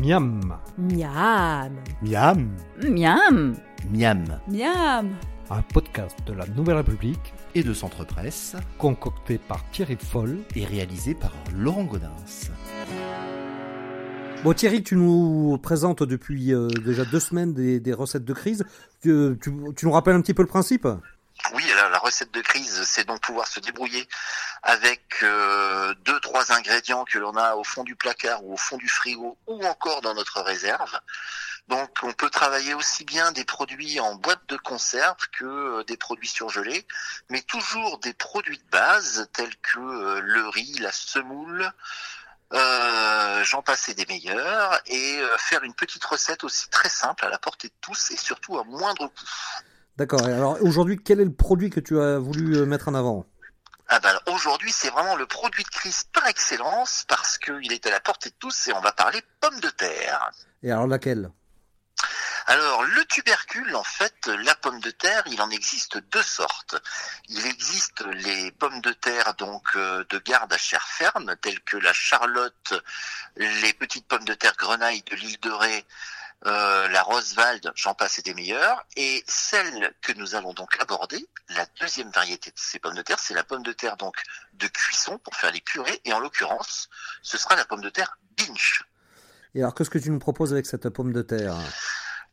Miam. Miam. Miam. Miam. Miam. Miam. Un podcast de la Nouvelle République Et de Centre Presse concocté par Thierry Foll. et réalisé par Laurent Godin. Bon Thierry, tu nous présentes depuis euh, déjà deux semaines des, des recettes de crise. Tu, tu- tu nous rappelles un petit peu le principe? Oui, alors la recette de crise, c'est donc pouvoir se débrouiller avec euh, deux, trois ingrédients que l'on a au fond du placard ou au fond du frigo ou encore dans notre réserve. Donc on peut travailler aussi bien des produits en boîte de conserve que euh, des produits surgelés, mais toujours des produits de base tels que euh, le riz, la semoule, euh, j'en passais des meilleurs, et euh, faire une petite recette aussi très simple à la portée de tous et surtout à moindre coût. D'accord. Et Alors aujourd'hui, quel est le produit que tu as voulu euh, mettre en avant? Ah ben, alors, aujourd'hui, c'est vraiment le produit de crise par excellence parce qu'il est à la portée de tous et on va parler pommes de terre. Et alors laquelle? Alors, le tubercule, en fait, la pomme de terre, il en existe deux sortes. Il existe les pommes de terre, donc, euh, de garde à chair ferme, telles que la charlotte, les petites pommes de terre grenaille de l'île de Ré, euh, la Roswald, j'en passe et des meilleures. Et celle que nous allons donc aborder, la deuxième variété de ces pommes de terre, c'est la pomme de terre, donc, de cuisson pour faire les purées. Et en l'occurrence, ce sera la pomme de terre binge. Et alors qu'est-ce que tu nous proposes avec cette pomme de terre?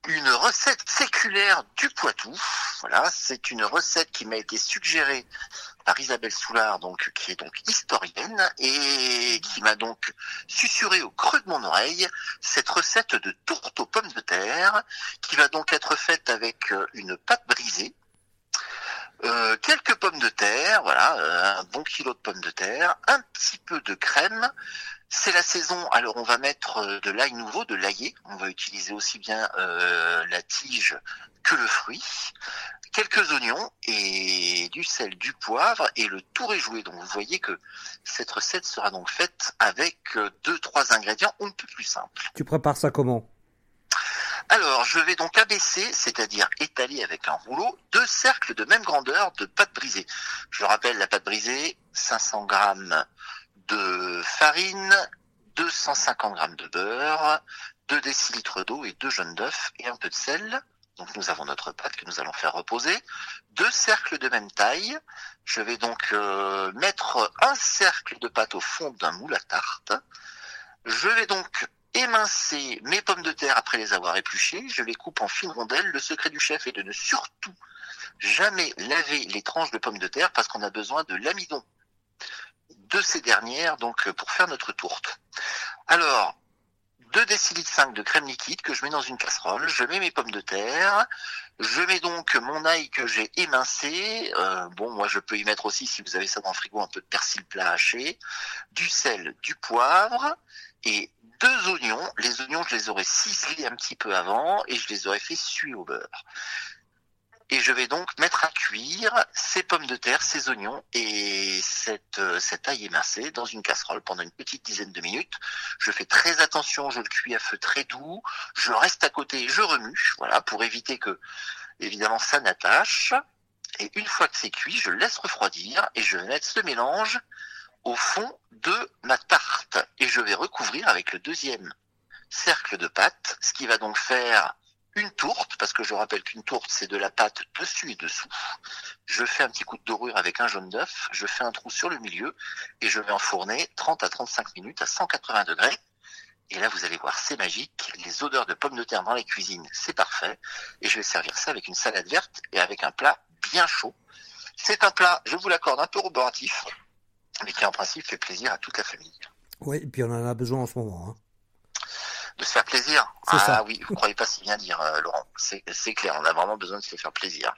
Une recette séculaire du Poitou. Voilà, c'est une recette qui m'a été suggérée par Isabelle Soulard, donc qui est donc historienne et qui m'a donc susurré au creux de mon oreille cette recette de tourte aux pommes de terre qui va donc être faite avec euh, une pâte brisée. euh, quelques pommes de terre, voilà, euh, un bon kilo de pommes de terre, un petit peu de crème, c'est la saison, alors on va mettre euh, de l'ail nouveau, de l'aillé. On va utiliser aussi bien euh, la tige que le fruit. Quelques oignons et du sel, du poivre et le tout est joué. Donc vous voyez que cette recette sera donc faite avec euh, deux, trois ingrédients un peu plus simples. Tu prépares ça comment? Alors, je vais donc abaisser, c'est-à-dire étaler avec un rouleau, deux cercles de même grandeur de pâte brisée. Je le rappelle, la pâte brisée, 500 grammes de farine, 250 grammes de beurre, 2 décilitres d'eau et deux jaunes d'œufs et un peu de sel. Donc nous avons notre pâte que nous allons faire reposer. Deux cercles de même taille. Je vais donc euh, mettre un cercle de pâte au fond d'un moule à tarte. Je vais donc émincer mes pommes de terre après les avoir épluchées. Je les coupe en fines rondelles. Le secret du chef est de ne surtout jamais laver les tranches de pommes de terre parce qu'on a besoin de l'amidon de ces dernières donc euh, pour faire notre tourte. Alors, 2 décilitres 5 de crème liquide que je mets dans une casserole, je mets mes pommes de terre, je mets donc mon ail que j'ai émincé, euh, bon moi je peux y mettre aussi si vous avez ça dans le frigo un peu de persil plat haché, du sel, du poivre et deux oignons. Les oignons je les aurais ciselés un petit peu avant et je les aurais fait suer au beurre. Et je vais donc mettre à cuire ces pommes de terre, ces oignons et cette, euh, cet ail émincé dans une casserole pendant une petite dizaine de minutes. Je fais très attention, je le cuis à feu très doux. Je reste à côté et je remue, voilà, pour éviter que, évidemment, ça n'attache. Et une fois que c'est cuit, je le laisse refroidir et je vais mettre ce mélange au fond de ma tarte. Et je vais recouvrir avec le deuxième cercle de pâte, ce qui va donc faire une tourte, parce que je rappelle qu'une tourte, c'est de la pâte dessus et dessous. Je fais un petit coup de dorure avec un jaune d'œuf, je fais un trou sur le milieu et je vais enfourner 30 à 35 minutes à 180 degrés. Et là, vous allez voir, c'est magique. Les odeurs de pommes de terre dans les cuisines, c'est parfait. Et je vais servir ça avec une salade verte et avec un plat bien chaud. C'est un plat, je vous l'accorde, un peu roboratif, mais qui en principe fait plaisir à toute la famille. Oui, et puis on en a besoin en ce moment. hein. De se faire plaisir Ah ça. oui, vous croyez pas si bien dire, euh, Laurent. C'est c'est clair, on a vraiment besoin de se faire plaisir.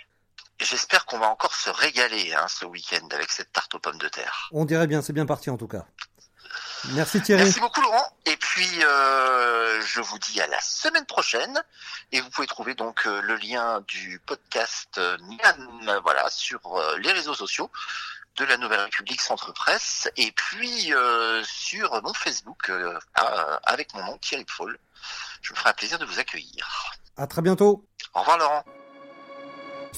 J'espère qu'on va encore se régaler hein, ce week-end avec cette tarte aux pommes de terre. On dirait bien, c'est bien parti en tout cas. Merci Thierry. Merci beaucoup Laurent. Et puis euh, je vous dis à la semaine prochaine. Et vous pouvez trouver donc euh, le lien du podcast euh, voilà, sur euh, les réseaux sociaux de la Nouvelle République Centre Presse. Et puis euh, sur mon Facebook euh, avec mon nom Thierry Foll. Je me ferai un plaisir de vous accueillir. À très bientôt. Au revoir Laurent.